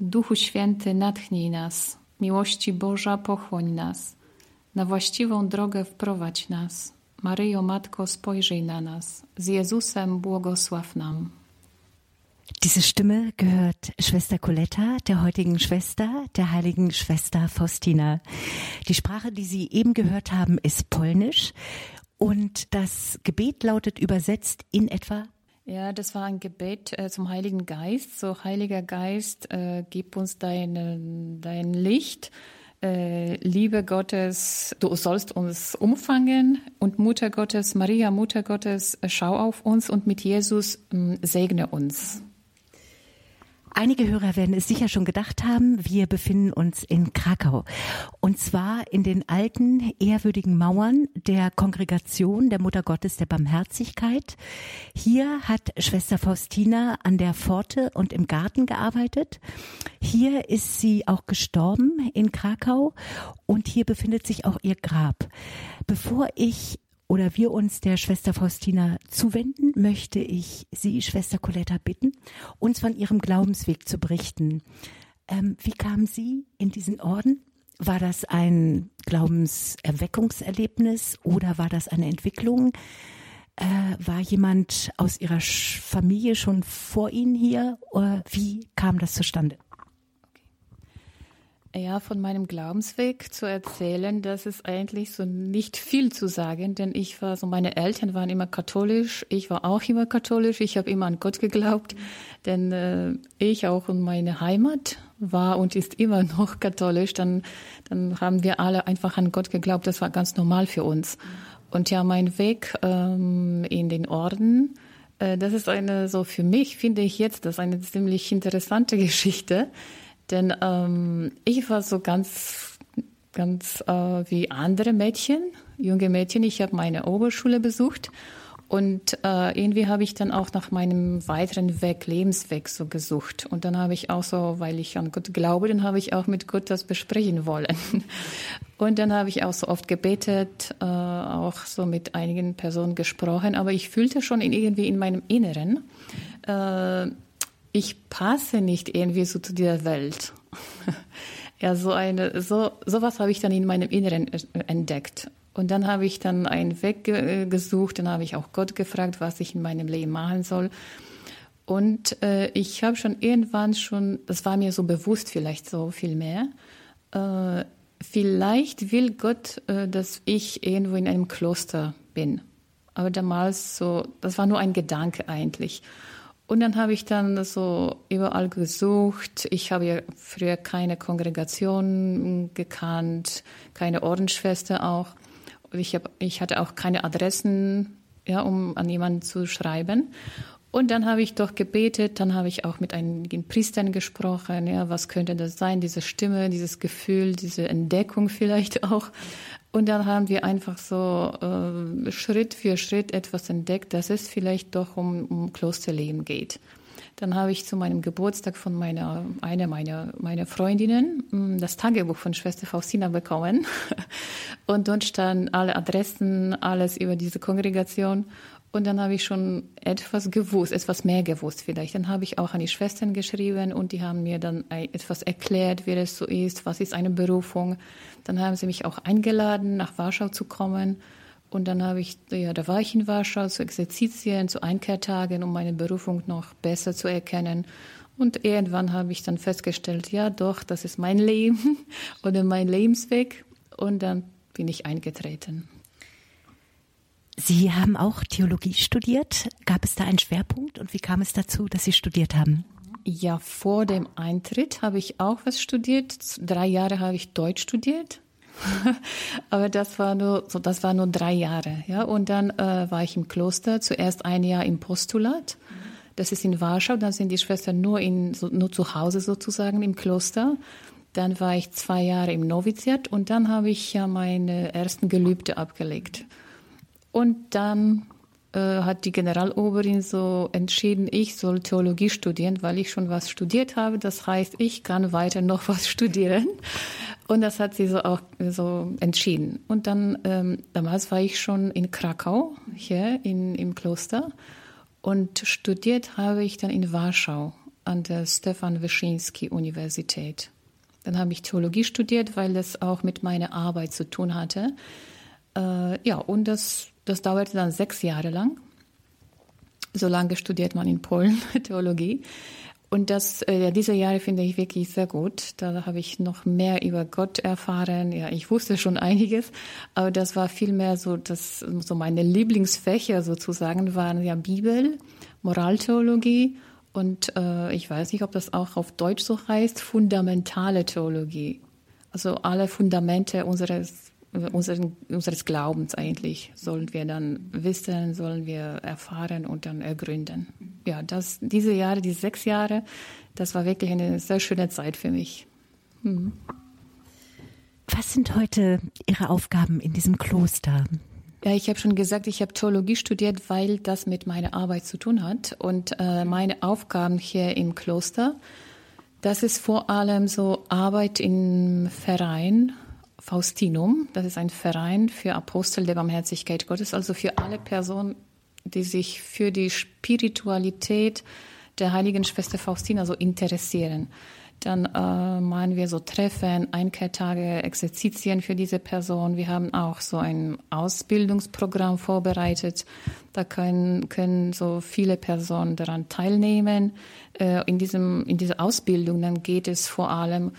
Duchu Święty natchnij nas, miłości Boża pochłoń nas, na właściwą drogę wprowadź nas. Maryjo Matko, spojrzyj na nas, z Jezusem błogosław nam. Diese Stimme gehört Schwester Coletta, der heutigen Schwester, der heiligen Schwester Faustina. Die Sprache, die Sie eben gehört haben, ist Polnisch und das Gebet lautet übersetzt in etwa ja, das war ein Gebet äh, zum Heiligen Geist. So, Heiliger Geist, äh, gib uns dein, dein Licht. Äh, Liebe Gottes, du sollst uns umfangen. Und Mutter Gottes, Maria, Mutter Gottes, äh, schau auf uns und mit Jesus äh, segne uns. Einige Hörer werden es sicher schon gedacht haben, wir befinden uns in Krakau. Und zwar in den alten, ehrwürdigen Mauern der Kongregation der Mutter Gottes der Barmherzigkeit. Hier hat Schwester Faustina an der Pforte und im Garten gearbeitet. Hier ist sie auch gestorben in Krakau und hier befindet sich auch ihr Grab. Bevor ich oder wir uns der Schwester Faustina zuwenden, möchte ich Sie, Schwester Coletta, bitten, uns von Ihrem Glaubensweg zu berichten. Ähm, wie kam Sie in diesen Orden? War das ein Glaubenserweckungserlebnis oder war das eine Entwicklung? Äh, war jemand aus Ihrer Familie schon vor Ihnen hier? Oder wie kam das zustande? Ja, von meinem Glaubensweg zu erzählen, das ist eigentlich so nicht viel zu sagen, denn ich war so, meine Eltern waren immer katholisch, ich war auch immer katholisch, ich habe immer an Gott geglaubt, denn äh, ich auch und meine Heimat war und ist immer noch katholisch, dann, dann haben wir alle einfach an Gott geglaubt, das war ganz normal für uns. Und ja, mein Weg ähm, in den Orden, äh, das ist eine, so für mich finde ich jetzt, das ist eine ziemlich interessante Geschichte denn ähm, ich war so ganz, ganz äh, wie andere Mädchen, junge Mädchen. Ich habe meine Oberschule besucht und äh, irgendwie habe ich dann auch nach meinem weiteren Weg, Lebensweg so gesucht. Und dann habe ich auch so, weil ich an Gott glaube, dann habe ich auch mit Gott das besprechen wollen. Und dann habe ich auch so oft gebetet, äh, auch so mit einigen Personen gesprochen. Aber ich fühlte schon in, irgendwie in meinem Inneren, äh, ich passe nicht irgendwie so zu dieser Welt. ja, so eine, so, sowas habe ich dann in meinem Inneren entdeckt. Und dann habe ich dann einen Weg gesucht, dann habe ich auch Gott gefragt, was ich in meinem Leben machen soll. Und äh, ich habe schon irgendwann schon, das war mir so bewusst vielleicht so viel mehr, äh, vielleicht will Gott, äh, dass ich irgendwo in einem Kloster bin. Aber damals so, das war nur ein Gedanke eigentlich. Und dann habe ich dann so überall gesucht. Ich habe ja früher keine Kongregation gekannt, keine Ordensschwester auch. Ich, hab, ich hatte auch keine Adressen, ja, um an jemanden zu schreiben. Und dann habe ich doch gebetet, dann habe ich auch mit einigen Priestern gesprochen, ja, was könnte das sein, diese Stimme, dieses Gefühl, diese Entdeckung vielleicht auch. Und dann haben wir einfach so äh, Schritt für Schritt etwas entdeckt, dass es vielleicht doch um, um Klosterleben geht. Dann habe ich zu meinem Geburtstag von meiner, einer meiner, meiner Freundinnen hm, das Tagebuch von Schwester Faustina bekommen. Und dort standen alle Adressen, alles über diese Kongregation. Und dann habe ich schon etwas gewusst, etwas mehr gewusst vielleicht. Dann habe ich auch an die Schwestern geschrieben und die haben mir dann etwas erklärt, wie das so ist, was ist eine Berufung. Dann haben sie mich auch eingeladen, nach Warschau zu kommen. Und dann habe ich, ja, da war ich in Warschau zu Exerzitien, zu Einkehrtagen, um meine Berufung noch besser zu erkennen. Und irgendwann habe ich dann festgestellt, ja, doch, das ist mein Leben oder mein Lebensweg. Und dann bin ich eingetreten. Sie haben auch Theologie studiert. Gab es da einen Schwerpunkt und wie kam es dazu, dass Sie studiert haben? Ja, vor dem Eintritt habe ich auch was studiert. Drei Jahre habe ich Deutsch studiert. Aber das war nur, so, das war nur drei Jahre, ja. Und dann äh, war ich im Kloster. Zuerst ein Jahr im Postulat. Das ist in Warschau. Dann sind die Schwestern nur in, so, nur zu Hause sozusagen im Kloster. Dann war ich zwei Jahre im Noviziat und dann habe ich ja meine ersten Gelübde abgelegt. Und dann äh, hat die Generaloberin so entschieden, ich soll Theologie studieren, weil ich schon was studiert habe. Das heißt, ich kann weiter noch was studieren. Und das hat sie so auch so entschieden. Und dann, ähm, damals war ich schon in Krakau, hier in, im Kloster. Und studiert habe ich dann in Warschau. an der Stefan Wyszynski Universität. Dann habe ich Theologie studiert, weil das auch mit meiner Arbeit zu tun hatte. Äh, ja, und das, das dauerte dann sechs Jahre lang. So lange studiert man in Polen Theologie. Und das, äh, diese Jahre finde ich wirklich sehr gut. Da habe ich noch mehr über Gott erfahren. Ja, ich wusste schon einiges, aber das war viel mehr so, dass so meine Lieblingsfächer sozusagen waren ja Bibel, Moraltheologie und äh, ich weiß nicht, ob das auch auf Deutsch so heißt, fundamentale Theologie. Also alle Fundamente unseres unseren, unseres Glaubens eigentlich sollen wir dann wissen, sollen wir erfahren und dann ergründen. Ja, das, diese Jahre, diese sechs Jahre, das war wirklich eine sehr schöne Zeit für mich. Mhm. Was sind heute Ihre Aufgaben in diesem Kloster? Ja, ich habe schon gesagt, ich habe Theologie studiert, weil das mit meiner Arbeit zu tun hat. Und äh, meine Aufgaben hier im Kloster, das ist vor allem so Arbeit im Verein, Faustinum. Das ist ein Verein für Apostel der Barmherzigkeit Gottes, also für alle Personen, die sich für die Spiritualität der heiligen Schwester Faustina so interessieren. Dann äh, machen wir so Treffen, Einkehrtage, Exerzitien für diese Person. Wir haben auch so ein Ausbildungsprogramm vorbereitet. Da können, können so viele Personen daran teilnehmen. Äh, in, diesem, in dieser Ausbildung dann geht es vor allem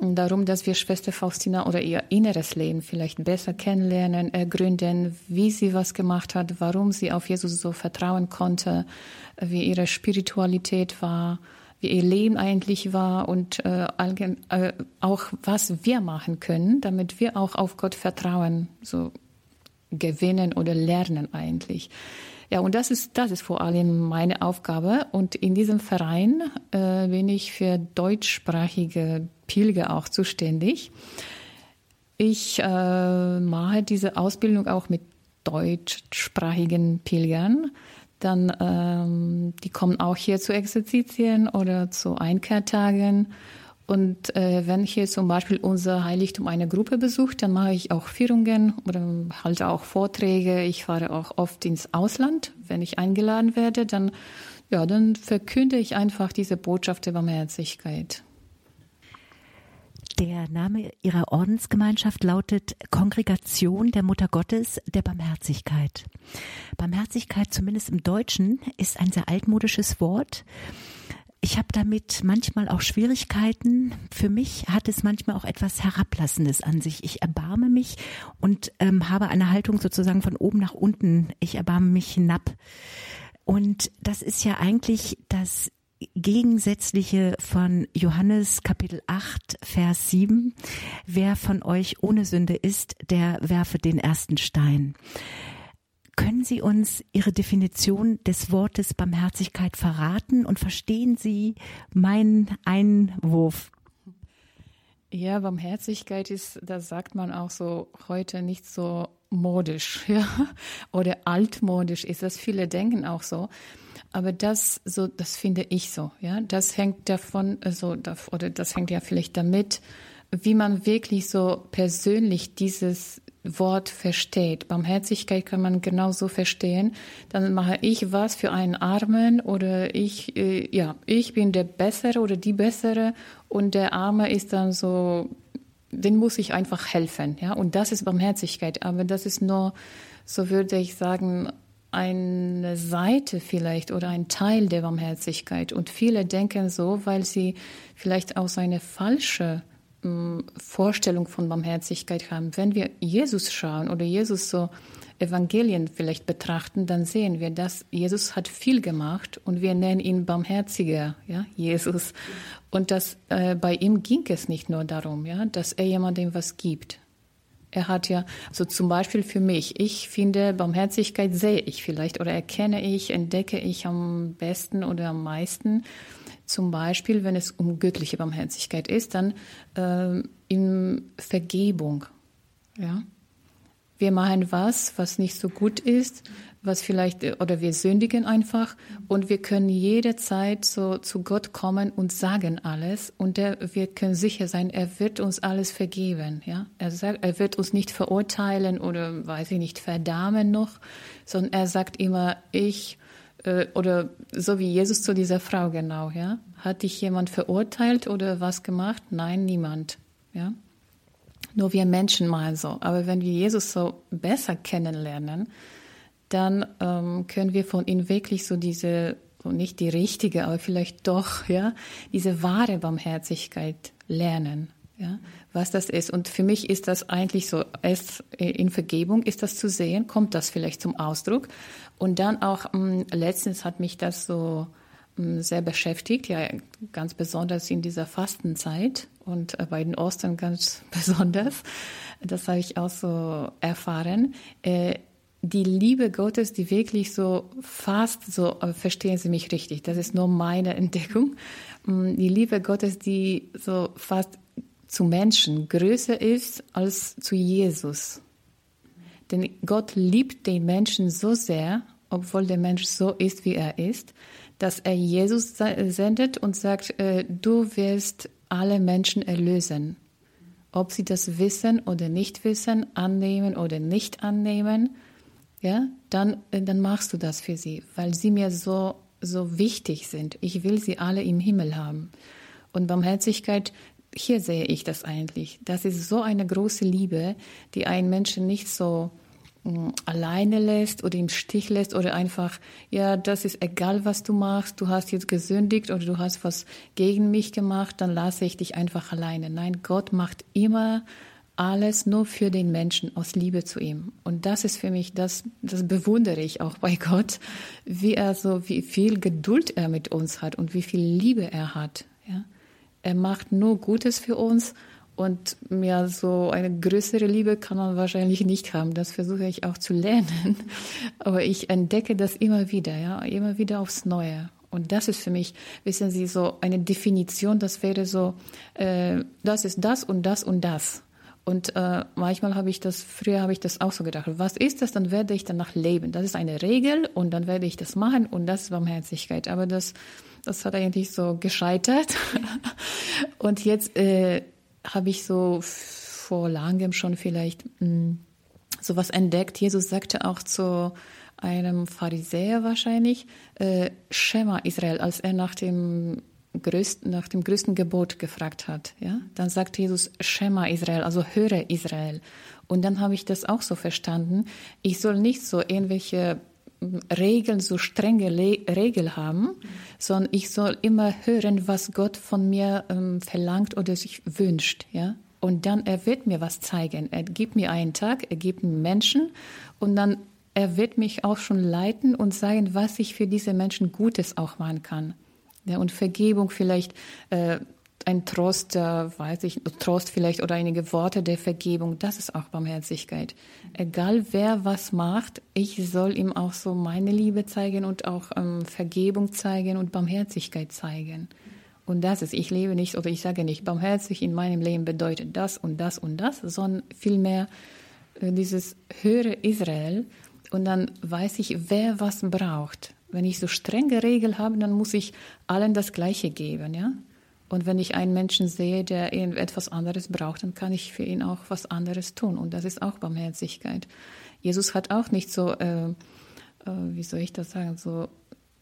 darum, dass wir Schwester Faustina oder ihr inneres Leben vielleicht besser kennenlernen, ergründen, wie sie was gemacht hat, warum sie auf Jesus so vertrauen konnte, wie ihre Spiritualität war, wie ihr Leben eigentlich war und äh, äh, auch was wir machen können, damit wir auch auf Gott vertrauen, so gewinnen oder lernen eigentlich. Ja, und das ist, das ist vor allem meine Aufgabe. Und in diesem Verein äh, bin ich für deutschsprachige Pilger auch zuständig. Ich äh, mache diese Ausbildung auch mit deutschsprachigen Pilgern. Dann, ähm, die kommen auch hier zu Exerzitien oder zu Einkehrtagen. Und äh, wenn hier zum Beispiel unser Heiligtum eine Gruppe besucht, dann mache ich auch Führungen oder halte auch Vorträge. Ich fahre auch oft ins Ausland. Wenn ich eingeladen werde, dann, ja, dann verkünde ich einfach diese Botschaft der Barmherzigkeit. Der Name Ihrer Ordensgemeinschaft lautet Kongregation der Mutter Gottes der Barmherzigkeit. Barmherzigkeit, zumindest im Deutschen, ist ein sehr altmodisches Wort. Ich habe damit manchmal auch Schwierigkeiten. Für mich hat es manchmal auch etwas Herablassendes an sich. Ich erbarme mich und ähm, habe eine Haltung sozusagen von oben nach unten. Ich erbarme mich hinab. Und das ist ja eigentlich das Gegensätzliche von Johannes Kapitel 8, Vers 7. Wer von euch ohne Sünde ist, der werfe den ersten Stein. Können Sie uns Ihre Definition des Wortes Barmherzigkeit verraten und verstehen Sie meinen Einwurf? Ja, Barmherzigkeit ist, das sagt man auch so heute nicht so modisch, ja, oder altmodisch ist das. Viele denken auch so. Aber das, so, das finde ich so, ja. Das hängt davon, also, oder das hängt ja vielleicht damit, wie man wirklich so persönlich dieses Wort versteht. Barmherzigkeit kann man genauso verstehen. Dann mache ich was für einen Armen oder ich, äh, ja, ich bin der Bessere oder die Bessere und der Arme ist dann so, den muss ich einfach helfen, ja. Und das ist Barmherzigkeit. Aber das ist nur, so würde ich sagen, eine Seite vielleicht oder ein Teil der Barmherzigkeit. Und viele denken so, weil sie vielleicht auch eine falsche ähm, Vorstellung von Barmherzigkeit haben. Wenn wir Jesus schauen oder Jesus so Evangelien vielleicht betrachten, dann sehen wir, dass Jesus hat viel gemacht und wir nennen ihn barmherziger, ja, Jesus. Und dass äh, bei ihm ging es nicht nur darum, ja, dass er jemandem was gibt, er hat ja, so zum Beispiel für mich, ich finde, Barmherzigkeit sehe ich vielleicht oder erkenne ich, entdecke ich am besten oder am meisten. Zum Beispiel, wenn es um göttliche Barmherzigkeit ist, dann äh, in Vergebung. Ja? Wir machen was, was nicht so gut ist, was vielleicht, oder wir sündigen einfach und wir können jederzeit so zu Gott kommen und sagen alles und der, wir können sicher sein, er wird uns alles vergeben, ja. Er sagt, er wird uns nicht verurteilen oder, weiß ich nicht, verdammen noch, sondern er sagt immer, ich äh, oder so wie Jesus zu dieser Frau genau, ja. Hat dich jemand verurteilt oder was gemacht? Nein, niemand, ja. Nur wir Menschen mal so. Aber wenn wir Jesus so besser kennenlernen, dann ähm, können wir von ihm wirklich so diese, nicht die richtige, aber vielleicht doch, ja, diese wahre Barmherzigkeit lernen, ja, was das ist. Und für mich ist das eigentlich so, es, in Vergebung ist das zu sehen, kommt das vielleicht zum Ausdruck. Und dann auch, ähm, letztens hat mich das so ähm, sehr beschäftigt, ja, ganz besonders in dieser Fastenzeit und äh, bei den Ostern ganz besonders. Das habe ich auch so erfahren. Äh, die Liebe Gottes, die wirklich so fast so, verstehen Sie mich richtig, das ist nur meine Entdeckung, mm, die Liebe Gottes, die so fast zu Menschen größer ist als zu Jesus. Denn Gott liebt den Menschen so sehr, obwohl der Mensch so ist, wie er ist, dass er Jesus sendet und sagt, äh, du wirst alle Menschen erlösen. Ob sie das wissen oder nicht wissen, annehmen oder nicht annehmen, ja, dann, äh, dann machst du das für sie, weil sie mir so, so wichtig sind. Ich will sie alle im Himmel haben. Und Barmherzigkeit, hier sehe ich das eigentlich. Das ist so eine große Liebe, die einen Menschen nicht so mh, alleine lässt oder im Stich lässt oder einfach, ja, das ist egal, was du machst, du hast jetzt gesündigt oder du hast was gegen mich gemacht, dann lasse ich dich einfach alleine. Nein, Gott macht immer alles nur für den Menschen aus Liebe zu ihm. Und das ist für mich, das, das bewundere ich auch bei Gott, wie er so, wie viel Geduld er mit uns hat und wie viel Liebe er hat. Ja? Er macht nur Gutes für uns und mir so eine größere Liebe kann man wahrscheinlich nicht haben. Das versuche ich auch zu lernen. Aber ich entdecke das immer wieder, ja, immer wieder aufs Neue. Und das ist für mich, wissen Sie, so eine Definition, das wäre so, äh, das ist das und das und das. Und äh, manchmal habe ich das, früher habe ich das auch so gedacht, was ist das, dann werde ich danach leben. Das ist eine Regel und dann werde ich das machen und das ist Barmherzigkeit. Aber das, das hat eigentlich so gescheitert. und jetzt äh, habe ich so vor langem schon vielleicht mh, hm, sowas entdeckt. Jesus sagte auch zu einem Pharisäer wahrscheinlich, äh, Schema Israel, als er nach dem größten, nach dem größten Gebot gefragt hat, ja, dann sagt Jesus Schema Israel, also höre Israel. Und dann habe ich das auch so verstanden. Ich soll nicht so irgendwelche hm, Regeln, so strenge Le Regeln haben, sondern ich soll immer hören, was Gott von mir ähm, verlangt oder sich wünscht, ja. Und dann er wird mir was zeigen. Er gibt mir einen Tag, er gibt mir Menschen und dann er wird mich auch schon leiten und sagen, was ich für diese Menschen Gutes auch machen kann. Ja, und Vergebung vielleicht äh, ein Trost, äh, weiß ich, Trost vielleicht oder einige Worte der Vergebung, das ist auch Barmherzigkeit. Egal wer was macht, ich soll ihm auch so meine Liebe zeigen und auch ähm, Vergebung zeigen und Barmherzigkeit zeigen. Und das ist, ich lebe nicht oder ich sage nicht, barmherzig in meinem Leben bedeutet das und das und das, sondern vielmehr äh, dieses höhere Israel und dann weiß ich, wer was braucht. Wenn ich so strenge Regeln habe, dann muss ich allen das Gleiche geben, ja. Und wenn ich einen Menschen sehe, der etwas anderes braucht, dann kann ich für ihn auch was anderes tun. Und das ist auch Barmherzigkeit. Jesus hat auch nicht so, äh, äh, wie soll ich das sagen, so,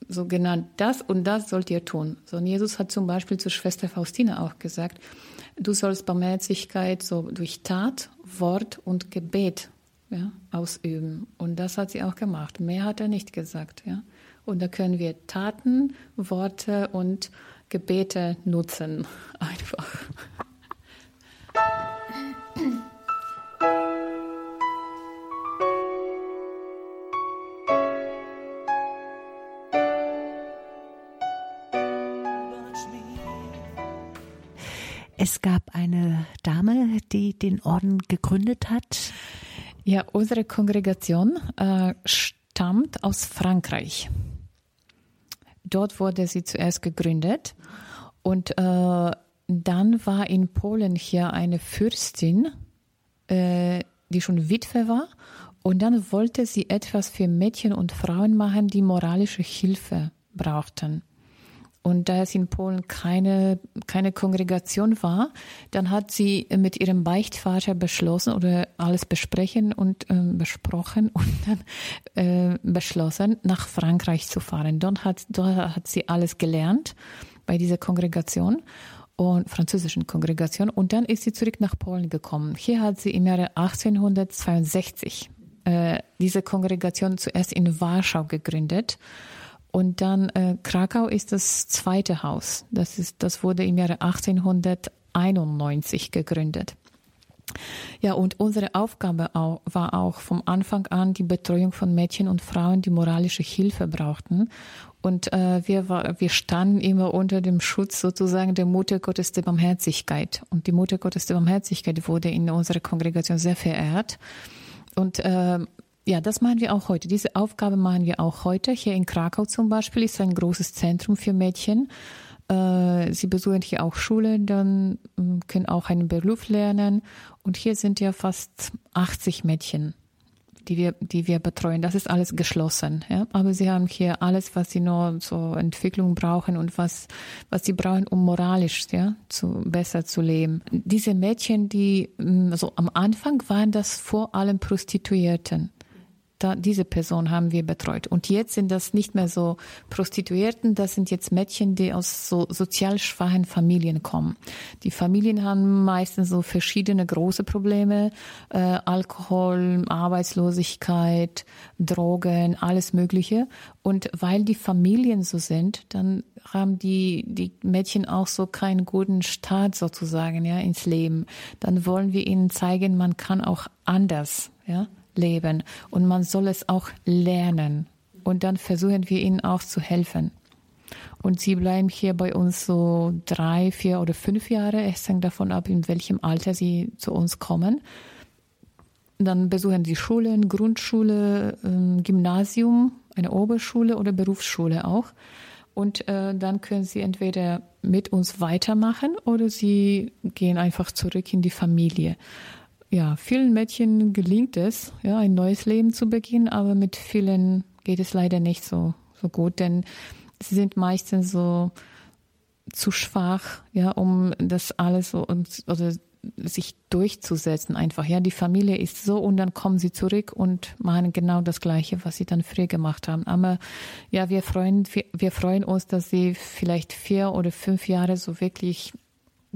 so genannt, das und das sollt ihr tun. Sondern Jesus hat zum Beispiel zur Schwester Faustina auch gesagt, du sollst Barmherzigkeit so durch Tat, Wort und Gebet ja, ausüben. Und das hat sie auch gemacht. Mehr hat er nicht gesagt, ja. Und da können wir Taten, Worte und Gebete nutzen. Einfach. Es gab eine Dame, die den Orden gegründet hat. Ja, unsere Kongregation äh, stammt aus Frankreich. Dort wurde sie zuerst gegründet. Und äh, dann war in Polen hier eine Fürstin, äh, die schon Witwe war. Und dann wollte sie etwas für Mädchen und Frauen machen, die moralische Hilfe brauchten. Und da es in Polen keine, keine Kongregation war, dann hat sie mit ihrem Beichtvater beschlossen oder alles besprechen und äh, besprochen und dann äh, beschlossen, nach Frankreich zu fahren. Dort hat, dort hat sie alles gelernt bei dieser Kongregation und französischen Kongregation. Und dann ist sie zurück nach Polen gekommen. Hier hat sie im Jahre 1862 äh, diese Kongregation zuerst in Warschau gegründet. Und dann äh, Krakau ist das zweite Haus. Das, ist, das wurde im Jahre 1891 gegründet. Ja, und unsere Aufgabe auch, war auch vom Anfang an die Betreuung von Mädchen und Frauen, die moralische Hilfe brauchten. Und äh, wir, war, wir standen immer unter dem Schutz sozusagen der Mutter Gottes der Barmherzigkeit. Und die Mutter Gottes der Barmherzigkeit wurde in unserer Kongregation sehr verehrt. Und äh, ja, das machen wir auch heute. Diese Aufgabe machen wir auch heute. Hier in Krakau zum Beispiel ist ein großes Zentrum für Mädchen. Äh, sie besuchen hier auch Schule, dann ähm, können auch einen Beruf lernen. Und hier sind ja fast 80 Mädchen, die wir, die wir betreuen. Das ist alles geschlossen. Ja? Aber sie haben hier alles, was sie nur zur Entwicklung brauchen und was, was sie brauchen, um moralisch ja, zu, besser zu leben. Diese Mädchen, die, also am Anfang waren das vor allem Prostituierten da, diese Person haben wir betreut. Und jetzt sind das nicht mehr so Prostituierten, das sind jetzt Mädchen, die aus so sozial schwachen Familien kommen. Die Familien haben meistens so verschiedene große Probleme, äh, Alkohol, Arbeitslosigkeit, Drogen, alles Mögliche. Und weil die Familien so sind, dann haben die, die Mädchen auch so keinen guten Start sozusagen, ja, ins Leben. Dann wollen wir ihnen zeigen, man kann auch anders, ja leben und man soll es auch lernen. Und dann versuchen wir ihnen auch zu helfen. Und sie bleiben hier bei uns so drei, vier oder fünf Jahre. Es hängt davon ab, in welchem Alter sie zu uns kommen. Dann besuchen sie Schulen, Grundschule, ähm, Gymnasium, eine Oberschule oder Berufsschule auch. Und äh, dann können sie entweder mit uns weitermachen oder sie gehen einfach zurück in die Familie ja, vielen Mädchen gelingt es, ja, ein neues Leben zu beginnen, aber mit vielen geht es leider nicht so, so gut, denn sie sind meistens so zu schwach, ja, um das alles so und, oder sich durchzusetzen einfach. Ja, die Familie ist so und dann kommen sie zurück und machen genau das Gleiche, was sie dann früher gemacht haben. Aber ja, wir freuen, wir, wir freuen uns, dass sie vielleicht vier oder fünf Jahre so wirklich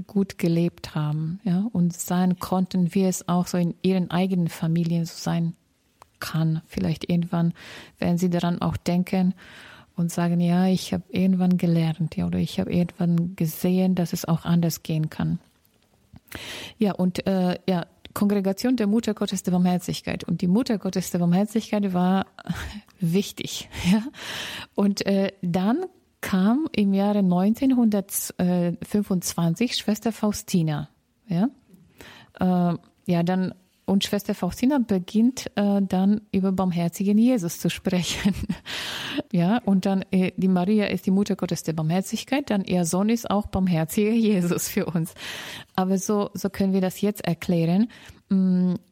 gut gelebt haben, ja, und sein konnten, wie es auch so in ihren eigenen Familien so sein kann. Vielleicht irgendwann werden sie daran auch denken und sagen, ja, ich habe irgendwann gelernt, ja, oder ich habe irgendwann gesehen, dass es auch anders gehen kann. Ja, und äh, ja, Kongregation der Mutter Gottes der Barmherzigkeit. Und die Mutter Gottes der Barmherzigkeit war wichtig. Ja? Und äh, dann kam im Jahre 1925 Schwester Faustina. Ja, äh, ja dann und Schwester Faustina beginnt äh, dann über barmherzigen Jesus zu sprechen. ja, und dann äh, die Maria ist die Mutter Gottes der Barmherzigkeit, dann ihr Sohn ist auch barmherziger Jesus für uns. Aber so so können wir das jetzt erklären.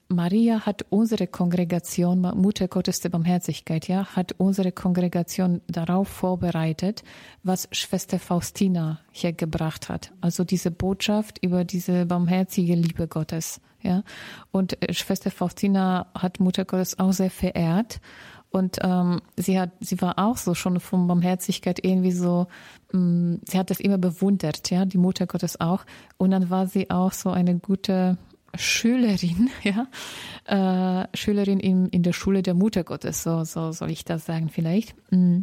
Mm, Maria hat unsere Kongregation, Mutter Gottes der Barmherzigkeit, ja, hat unsere Kongregation darauf vorbereitet, was Schwester Faustina hier gebracht hat. Also diese Botschaft über diese barmherzige Liebe Gottes, ja. Und äh, Schwester Faustina hat Mutter Gottes auch sehr verehrt. Und ähm, sie hat, sie war auch so schon von Barmherzigkeit irgendwie so, ähm, sie hat das immer bewundert, ja, die Mutter Gottes auch. Und dann war sie auch so eine gute Schülerin, ja, äh, Schülerin in, in der Schule der Mutter Gottes, so, so soll ich das sagen vielleicht. Mm.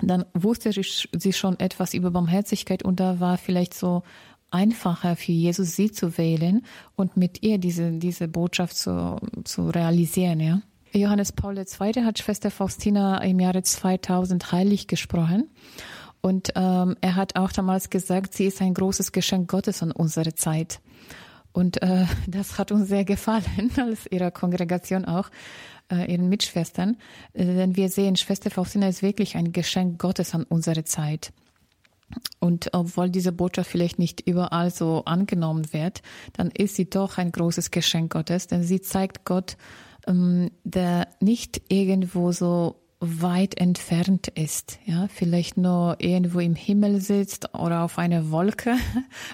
Dann wusste sie schon etwas über Barmherzigkeit und da war vielleicht so einfacher für Jesus sie zu wählen und mit ihr diese, diese Botschaft zu, zu realisieren, ja. Johannes Paul II. hat Schwester Faustina im Jahre 2000 heilig gesprochen. Und ähm, er hat auch damals gesagt, sie ist ein großes Geschenk Gottes an unsere Zeit. Und äh, das hat uns sehr gefallen, als ihrer Kongregation auch, äh, ihren Mitschwestern. Äh, denn wir sehen, Schwester Faustina ist wirklich ein Geschenk Gottes an unsere Zeit. Und obwohl diese Botschaft vielleicht nicht überall so angenommen wird, dann ist sie doch ein großes Geschenk Gottes, denn sie zeigt Gott, ähm, der nicht irgendwo so weit entfernt ist, ja, vielleicht nur irgendwo im Himmel sitzt oder auf einer Wolke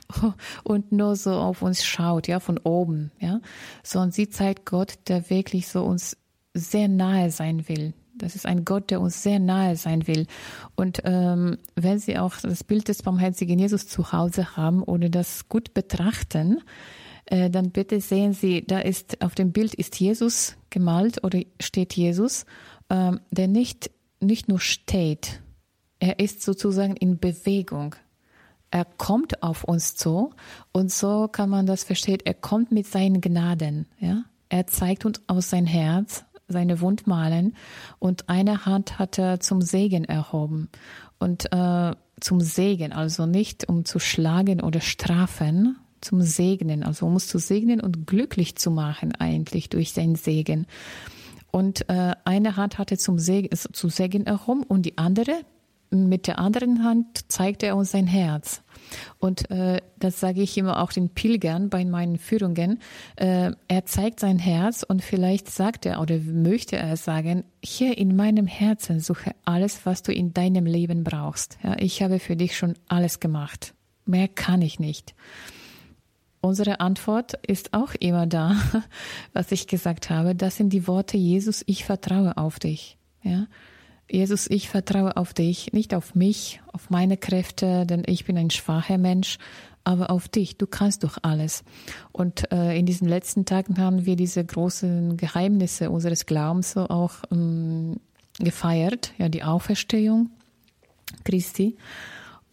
und nur so auf uns schaut, ja, von oben, ja, sondern sie zeigt Gott, der wirklich so uns sehr nahe sein will. Das ist ein Gott, der uns sehr nahe sein will. Und ähm, wenn Sie auch das Bild des barmherzigen Jesus zu Hause haben oder das gut betrachten, äh, dann bitte sehen Sie, da ist auf dem Bild ist Jesus gemalt oder steht Jesus ähm, der nicht, nicht nur steht, er ist sozusagen in Bewegung. Er kommt auf uns zu und so kann man das verstehen. Er kommt mit seinen Gnaden. Ja? Er zeigt uns aus sein Herz, seine Wundmalen und eine Hand hat er zum Segen erhoben. Und äh, zum Segen, also nicht um zu schlagen oder strafen, zum Segnen, also um uns zu segnen und glücklich zu machen eigentlich durch seinen Segen. Und äh, eine Hand hatte zum Segen, zu Segen herum und die andere, mit der anderen Hand zeigte er uns sein Herz. Und äh, das sage ich immer auch den Pilgern bei meinen Führungen. Äh, er zeigt sein Herz und vielleicht sagt er oder möchte er sagen, hier in meinem Herzen suche alles, was du in deinem Leben brauchst. Ja, ich habe für dich schon alles gemacht. Mehr kann ich nicht. Unsere Antwort ist auch immer da, was ich gesagt habe. Das sind die Worte Jesus, ich vertraue auf dich. Ja? Jesus, ich vertraue auf dich, nicht auf mich, auf meine Kräfte, denn ich bin ein schwacher Mensch, aber auf dich. Du kannst doch alles. Und äh, in diesen letzten Tagen haben wir diese großen Geheimnisse unseres Glaubens so auch ähm, gefeiert, ja, die Auferstehung Christi.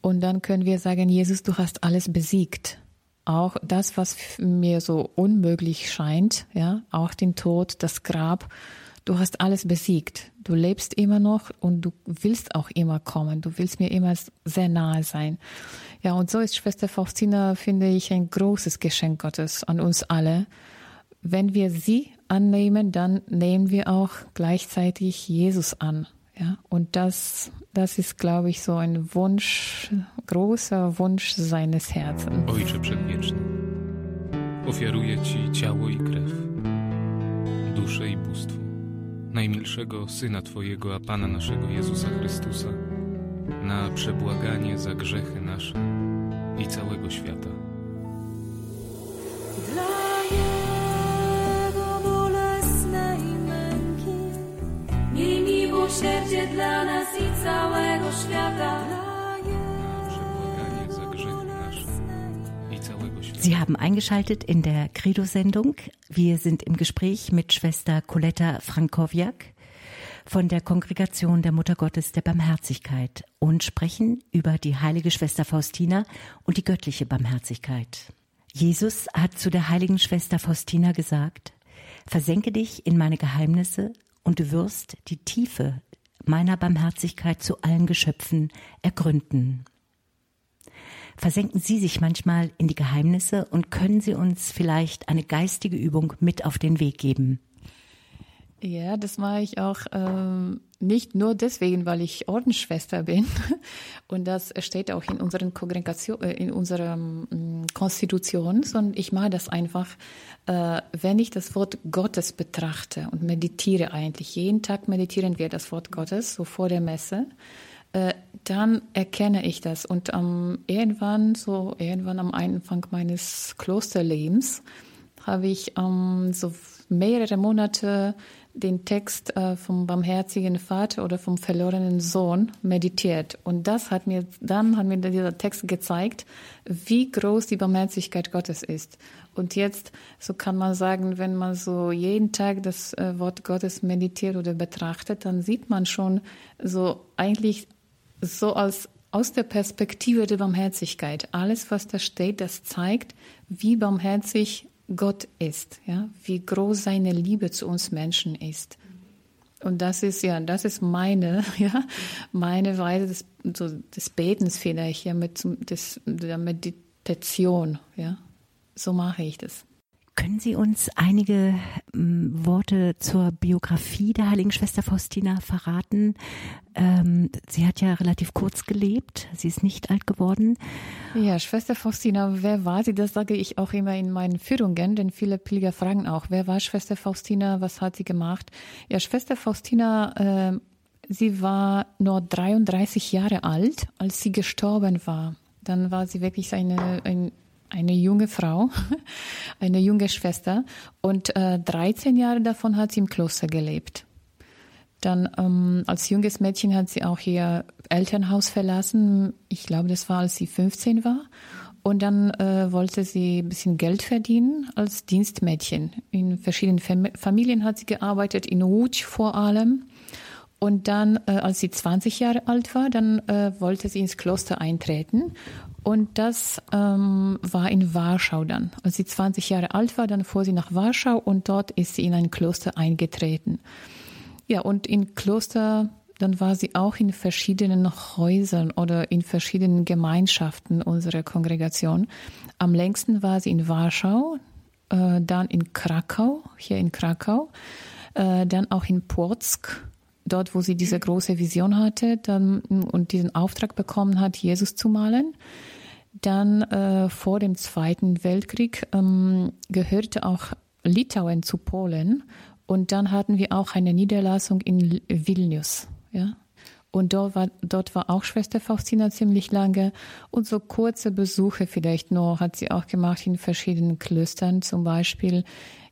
Und dann können wir sagen, Jesus, du hast alles besiegt auch das, was mir so unmöglich scheint, ja, auch den Tod, das Grab, du hast alles besiegt. Du lebst immer noch und du willst auch immer kommen. Du willst mir immer sehr nahe sein. Ja, und so ist Schwester Faustina, finde ich, ein großes Geschenk Gottes an uns alle. Wenn wir sie annehmen, dann nehmen wir auch gleichzeitig Jesus an. Ja, und das, das ist, glaube ich, so ein Wunsch, großer Wunsch seines Herzens. Ojcze Przedwieczny, ofiaruję Ci ciało i krew, duszę i bóstwo najmilszego Syna Twojego, a Pana naszego Jezusa Chrystusa, na przebłaganie za grzechy nasze i całego świata. Miłosierdzie dla nas i całego świata. Sie haben eingeschaltet in der Credo-Sendung. Wir sind im Gespräch mit Schwester Coletta Frankowiak von der Kongregation der Mutter Gottes der Barmherzigkeit und sprechen über die heilige Schwester Faustina und die göttliche Barmherzigkeit. Jesus hat zu der heiligen Schwester Faustina gesagt, versenke dich in meine Geheimnisse und du wirst die Tiefe meiner Barmherzigkeit zu allen Geschöpfen ergründen. Versenken Sie sich manchmal in die Geheimnisse und können Sie uns vielleicht eine geistige Übung mit auf den Weg geben? Ja, das mache ich auch ähm, nicht nur deswegen, weil ich Ordensschwester bin. Und das steht auch in unseren Kongregation, äh, in unserer ähm, Konstitution, sondern ich mache das einfach, äh, wenn ich das Wort Gottes betrachte und meditiere eigentlich. Jeden Tag meditieren wir das Wort Gottes, so vor der Messe. Äh, dann erkenne ich das. Und ähm, irgendwann, so irgendwann am Anfang meines Klosterlebens, habe ich ähm, so mehrere Monate den Text äh, vom barmherzigen Vater oder vom verlorenen Sohn meditiert. Und das hat mir, dann hat mir dieser Text gezeigt, wie groß die Barmherzigkeit Gottes ist. Und jetzt, so kann man sagen, wenn man so jeden Tag das äh, Wort Gottes meditiert oder betrachtet, dann sieht man schon so eigentlich so als aus der Perspektive der Barmherzigkeit. Alles, was da steht, das zeigt, wie barmherzig Gott ist, ja, wie groß seine Liebe zu uns Menschen ist. Und das ist ja, das ist meine, ja, meine Weise des, so, des Betens vielleicht, ja, mit des, der Meditation, ja. So mache ich das. Können Sie uns einige ähm, Worte zur Biografie der heiligen Schwester Faustina verraten? Ähm, sie hat ja relativ kurz gelebt, sie ist nicht alt geworden. Ja, Schwester Faustina, wer war sie? Das sage ich auch immer in meinen Führungen, denn viele Pilger fragen auch, wer war Schwester Faustina, was hat sie gemacht? Ja, Schwester Faustina äh, sie war nur 33 Jahre alt, als sie gestorben war. Dann war sie wirklich eine, ein, eine junge Frau, eine junge Schwester. Und äh, 13 Jahre davon hat sie im Kloster gelebt. Dann ähm, als junges Mädchen hat sie auch ihr Elternhaus verlassen. Ich glaube, das war, als sie 15 war. Und dann äh, wollte sie ein bisschen Geld verdienen als Dienstmädchen. In verschiedenen Fam Familien hat sie gearbeitet, in Łódź vor allem. Und dann, äh, als sie 20 Jahre alt war, dann äh, wollte sie ins Kloster eintreten. Und das ähm, war in Warschau dann. Als sie 20 Jahre alt war, dann fuhr sie nach Warschau und dort ist sie in ein Kloster eingetreten. Ja, und in Kloster dann war sie auch in verschiedenen Häusern oder in verschiedenen Gemeinschaften unserer Kongregation. Am längsten war sie in Warschau, äh, dann in Krakau, hier in Krakau, äh, dann auch in Płock, dort, wo sie diese große Vision hatte dann, und diesen Auftrag bekommen hat, Jesus zu malen. Dann äh, vor dem Zweiten Weltkrieg ähm, gehörte auch Litauen zu Polen und dann hatten wir auch eine Niederlassung in Vilnius. Ja? Und dort war, dort war auch Schwester Faustina ziemlich lange. Und so kurze Besuche vielleicht nur hat sie auch gemacht in verschiedenen Klöstern, zum Beispiel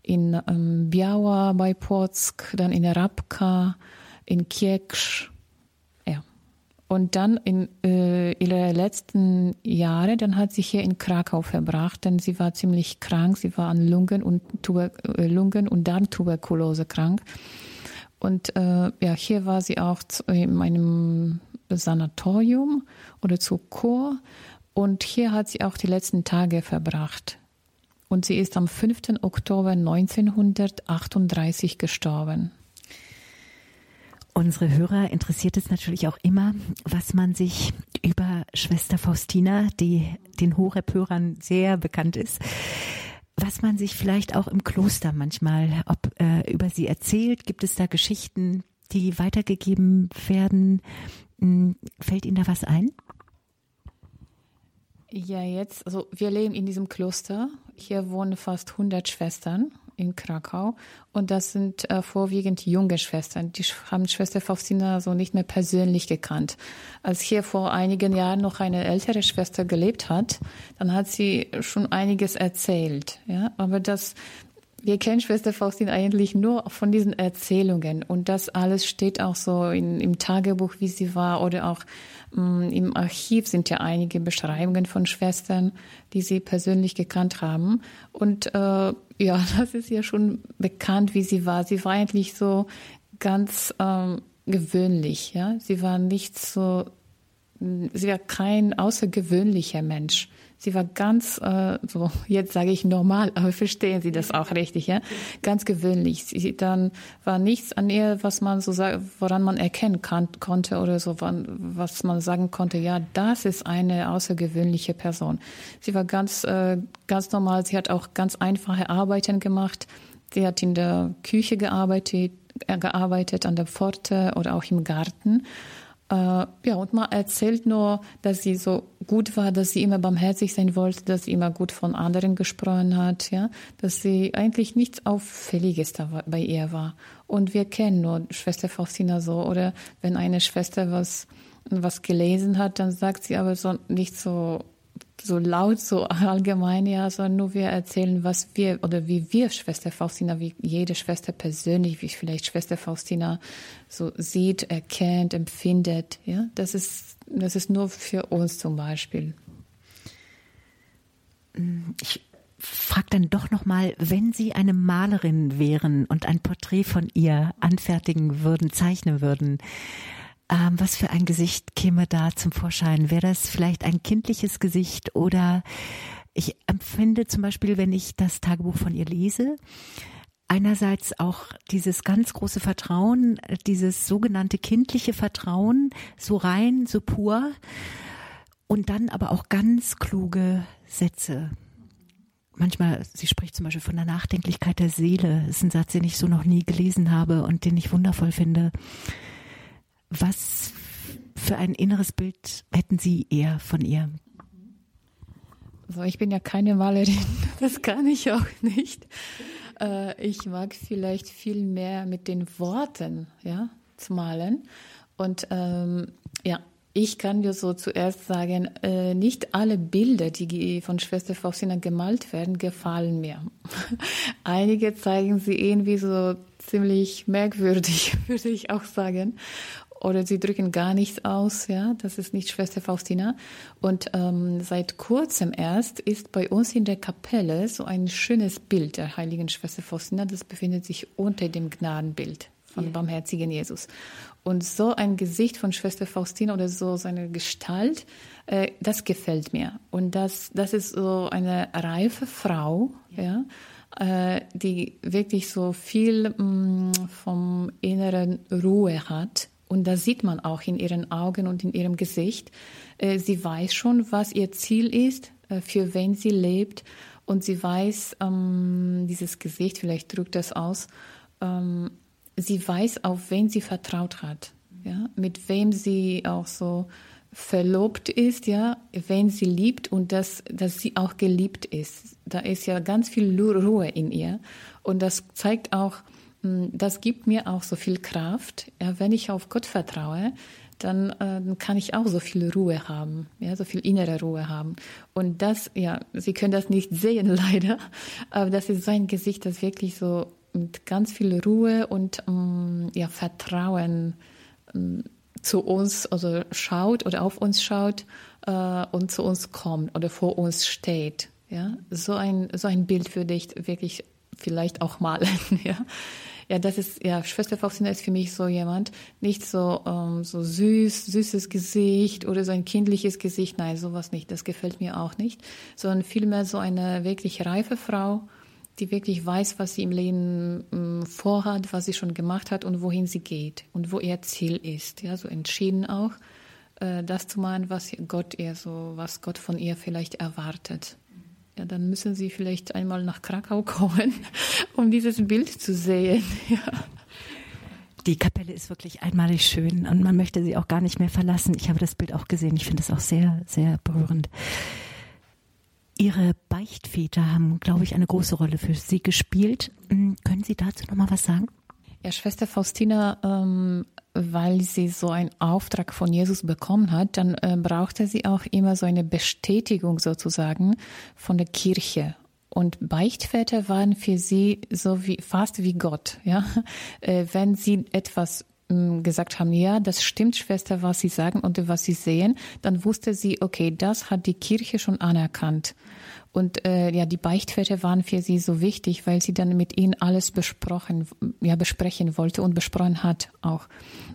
in ähm, Biała bei Płock, dann in Rabka, in Kieksz. Ja. Und dann in äh, ihre letzten Jahre, dann hat sie hier in Krakau verbracht, denn sie war ziemlich krank. Sie war an Lungen- und, Tuber äh, Lungen- und Darmtuberkulose krank. Und äh, ja, hier war sie auch in einem Sanatorium oder zu Chor. Und hier hat sie auch die letzten Tage verbracht. Und sie ist am 5. Oktober 1938 gestorben. Unsere Hörer interessiert es natürlich auch immer, was man sich über Schwester Faustina, die den Horeb-Hörern sehr bekannt ist, was man sich vielleicht auch im Kloster manchmal ob, äh, über sie erzählt. Gibt es da Geschichten, die weitergegeben werden? Hm, fällt Ihnen da was ein? Ja, jetzt, also wir leben in diesem Kloster. Hier wohnen fast 100 Schwestern in Krakau. Und das sind äh, vorwiegend junge Schwestern. Die haben Schwester Faustina so nicht mehr persönlich gekannt. Als hier vor einigen Jahren noch eine ältere Schwester gelebt hat, dann hat sie schon einiges erzählt. Ja, aber das, wir kennen Schwester Faustin eigentlich nur von diesen Erzählungen und das alles steht auch so in, im Tagebuch, wie sie war oder auch mh, mm, im Archiv sind ja einige Beschreibungen von Schwestern, die sie persönlich gekannt haben und äh, ja, das ist ja schon bekannt, wie sie war. Sie war eigentlich so ganz ähm, gewöhnlich, ja. Sie war nicht so, sie war kein außergewöhnlicher Mensch. Sie war ganz, äh, so jetzt sage ich normal, aber verstehen Sie das auch richtig, ja? Ganz gewöhnlich. Sie, dann war nichts an ihr, was man so sagt, woran man erkennen kann, konnte oder so, was man sagen konnte, ja, das ist eine außergewöhnliche Person. Sie war ganz, äh, ganz normal. Sie hat auch ganz einfache Arbeiten gemacht. Sie hat in der Küche gearbeitet, äh, gearbeitet an der Pforte oder auch im Garten. Äh, ja, und man erzählt nur, dass sie so gut war, dass sie immer barmherzig sein wollte, dass sie immer gut von anderen gesprochen hat, ja, dass sie eigentlich nichts Auffälliges da bei ihr war. Und wir kennen nur Schwester Faustina so, oder wenn eine Schwester was, was gelesen hat, dann sagt sie aber so nicht so so laut, so allgemein, ja, sondern nur wir erzählen, was wir oder wie wir Schwester Faustina, wie jede Schwester persönlich, wie vielleicht Schwester Faustina so sieht, erkennt, empfindet. Ja, das ist, das ist nur für uns zum Beispiel. Ich frage dann doch noch mal, wenn Sie eine Malerin wären und ein Porträt von ihr anfertigen würden, zeichnen würden, ähm, was für ein Gesicht käme da zum Vorschein? Wäre das vielleicht ein kindliches Gesicht oder ich empfinde zum Beispiel, wenn ich das Tagebuch von ihr lese, einerseits auch dieses ganz große Vertrauen, dieses sogenannte kindliche Vertrauen, so rein, so pur und dann aber auch ganz kluge Sätze. Manchmal, sie spricht zum Beispiel von der Nachdenklichkeit der Seele. Das ist ein Satz, den ich so noch nie gelesen habe und den ich wundervoll finde. Was für ein inneres Bild hätten Sie eher von ihr? Also ich bin ja keine Malerin, das kann ich auch nicht. Äh, ich mag vielleicht viel mehr mit den Worten, ja, zu malen. Und ähm, ja, ich kann dir so zuerst sagen, äh, nicht alle Bilder, die von Schwester Faustina gemalt werden, gefallen mir. Einige zeigen sie irgendwie so ziemlich merkwürdig, würde ich auch sagen. Oder sie drücken gar nichts aus, ja. Das ist nicht Schwester Faustina. Und ähm, seit kurzem erst ist bei uns in der Kapelle so ein schönes Bild der heiligen Schwester Faustina. Das befindet sich unter dem Gnadenbild von ja. barmherzigen Jesus. Und so ein Gesicht von Schwester Faustina oder so seine Gestalt, äh, das gefällt mir. Und das, das ist so eine reife Frau, ja, äh, die wirklich so viel mh, mm, vom inneren Ruhe hat. Und das sieht man auch in ihren Augen und in ihrem Gesicht. Äh, sie weiß schon, was ihr Ziel ist, äh, für wen sie lebt. Und sie weiß, ähm, dieses Gesicht, vielleicht drückt das aus, ähm, sie weiß, auf wen sie vertraut hat, ja, mit wem sie auch so verlobt ist, ja, wen sie liebt und dass, dass sie auch geliebt ist. Da ist ja ganz viel Ruhe in ihr und das zeigt auch, das gibt mir auch so viel Kraft. Ja, wenn ich auf Gott vertraue, dann äh, kann ich auch so viel Ruhe haben, ja, so viel innere Ruhe haben. Und das, ja, Sie können das nicht sehen leider, aber das ist sein Gesicht, das wirklich so mit ganz viel Ruhe und ähm, ja, Vertrauen ähm, zu uns also schaut oder auf uns schaut äh, und zu uns kommt oder vor uns steht. Ja, so ein, so ein Bild würde ich wirklich vielleicht auch malen. Ja, ja, das ist, ja, Schwester Faustina ist für mich so jemand, nicht so, ähm, so süß, süßes Gesicht oder so ein kindliches Gesicht. Nein, sowas nicht. Das gefällt mir auch nicht. Sondern vielmehr so eine wirklich reife Frau, die wirklich weiß, was sie im Leben ähm, vorhat, was sie schon gemacht hat und wohin sie geht und wo ihr Ziel ist. Ja, so entschieden auch, äh, das zu machen, was Gott ihr so, was Gott von ihr vielleicht erwartet. Ja, dann müssen Sie vielleicht einmal nach Krakau kommen, um dieses Bild zu sehen. Ja. Die Kapelle ist wirklich einmalig schön und man möchte sie auch gar nicht mehr verlassen. Ich habe das Bild auch gesehen. Ich finde es auch sehr, sehr berührend. Ihre Beichtväter haben, glaube ich, eine große Rolle für Sie gespielt. Hm, können Sie dazu noch mal was sagen? Ja, Schwester Faustina, ähm, weil sie so einen Auftrag von Jesus bekommen hat, dann äh, brauchte sie auch immer so eine Bestätigung sozusagen von der Kirche. Und Beichtväter waren für sie so wie fast wie Gott, ja. Äh, wenn sie etwas gesagt haben, ja, das stimmt, Schwester, was Sie sagen und was Sie sehen, dann wusste sie, okay, das hat die Kirche schon anerkannt. Und äh, ja, die Beichtväter waren für sie so wichtig, weil sie dann mit ihnen alles besprochen, ja, besprechen wollte und besprochen hat auch.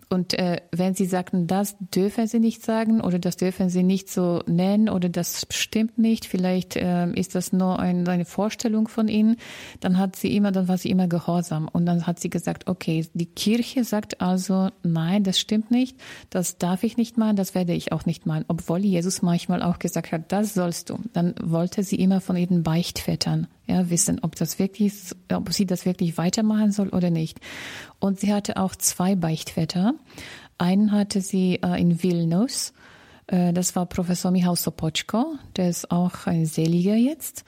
Und äh, wenn sie sagten, das dürfen sie nicht sagen oder das dürfen sie nicht so nennen oder das stimmt nicht, vielleicht äh, ist das nur ein, eine Vorstellung von ihnen, dann hat sie immer, dann war sie immer gehorsam. Und dann hat sie gesagt, okay, die Kirche sagt also, nein, das stimmt nicht, das darf ich nicht machen, das werde ich auch nicht machen. Obwohl Jesus manchmal auch gesagt hat, das sollst du. Dann wollte sie immer von ihren Beichtvätern ja, wissen, ob das wirklich, ob sie das wirklich weitermachen soll oder nicht. Und sie hatte auch zwei Beichtväter. Einen hatte sie äh, in Vilnius. Äh, das war Professor Michał Sopoczko. Der ist auch ein Seliger jetzt.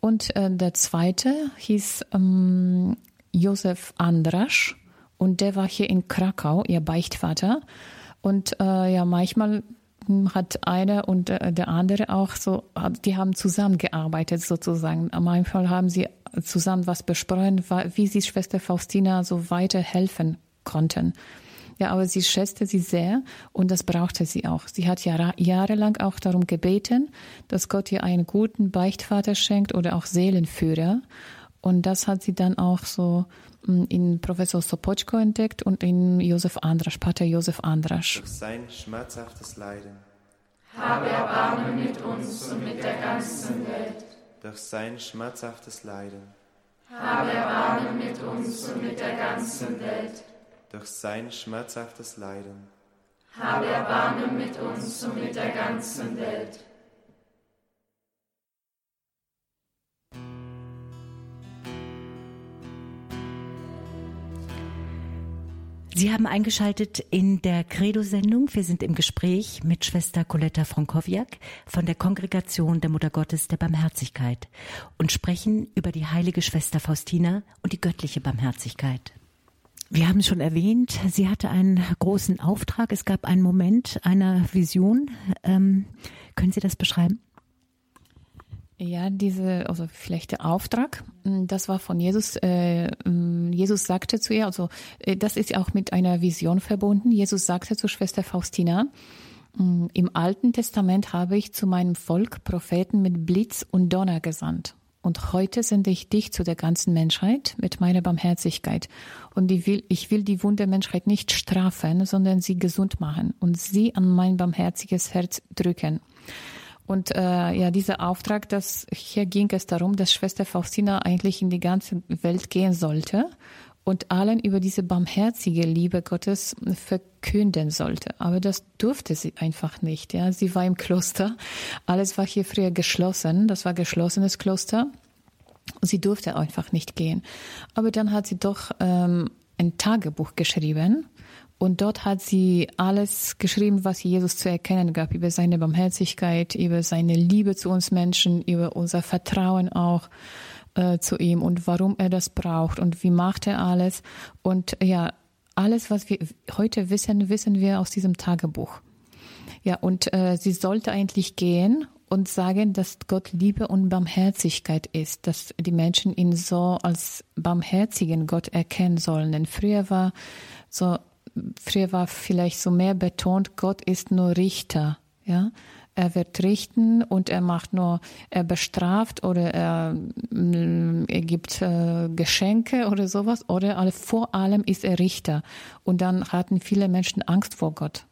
Und äh, der zweite hieß ähm, Josef Andrasch. Und der war hier in Krakau, ihr Beichtvater. Und äh, ja, manchmal hat einer und der andere auch so, die haben zusammengearbeitet sozusagen. Am Anfang haben sie zusammen was besprochen, wie sie Schwester Faustina so weiterhelfen konnten. Ja, aber sie schätzte sie sehr und das brauchte sie auch. Sie hat ja jahrelang auch darum gebeten, dass Gott ihr einen guten Beichtvater schenkt oder auch Seelenführer. Und das hat sie dann auch so in Professor Sopoczko entdeckt und in Josef Andrasch, Pater Josef Andrasch. Durch sein schmerzhaftes Leiden. Habe Erbarmen mit uns und mit der ganzen Welt. Durch sein schmerzhaftes Leiden. Habe Erbarmen mit uns und mit der ganzen Welt. Durch sein schmerzhaftes Leiden. Habe Erbarmen mit uns und mit der ganzen Welt. Sie haben eingeschaltet in der Credo-Sendung. Wir sind im Gespräch mit Schwester Coletta Frankowiak von der Kongregation der Mutter Gottes der Barmherzigkeit und sprechen über die heilige Schwester Faustina und die göttliche Barmherzigkeit. Wir haben es schon erwähnt, sie hatte einen großen Auftrag. Es gab einen Moment einer Vision. Ähm, können Sie das beschreiben? Ja, diese, also vielleicht der Auftrag, mm, das war von Jesus. Äh, mm, Jesus sagte zu ihr, also äh, das ist auch mit einer Vision verbunden. Jesus sagte zu Schwester Faustina, mm, im Alten Testament habe ich zu meinem Volk Propheten mit Blitz und Donner gesandt. Und heute sende ich dich zu der ganzen Menschheit mit meiner Barmherzigkeit. Und ich will, ich will die Wunde Menschheit nicht strafen, sondern sie gesund machen und sie an mein barmherziges Herz drücken. Und äh, ja, dieser Auftrag, dass hier ging es darum, dass Schwester Faustina eigentlich in die ganze Welt gehen sollte und allen über diese barmherzige Liebe Gottes verkünden sollte. Aber das durfte sie einfach nicht. Ja, sie war im Kloster. Alles war hier früher geschlossen. Das war geschlossenes Kloster. Sie durfte einfach nicht gehen. Aber dann hat sie doch ähm, ein Tagebuch geschrieben und dort hat sie alles geschrieben, was Jesus zu erkennen gab, über seine Barmherzigkeit, über seine Liebe zu uns Menschen, über unser Vertrauen auch äh, zu ihm und warum er das braucht und wie macht er alles. Und ja, alles, was wir heute wissen, wissen wir aus diesem Tagebuch. Ja, und äh, sie sollte eigentlich gehen und sagen, dass Gott Liebe und Barmherzigkeit ist, dass die Menschen ihn so als barmherzigen Gott erkennen sollen. Denn früher war so früher war vielleicht so mehr betont, Gott ist nur Richter, ja. Er wird richten und er macht nur, er bestraft oder er, mm, er gibt äh, Geschenke oder sowas oder vor allem ist er Richter. Und dann hatten viele Menschen Angst vor Gott.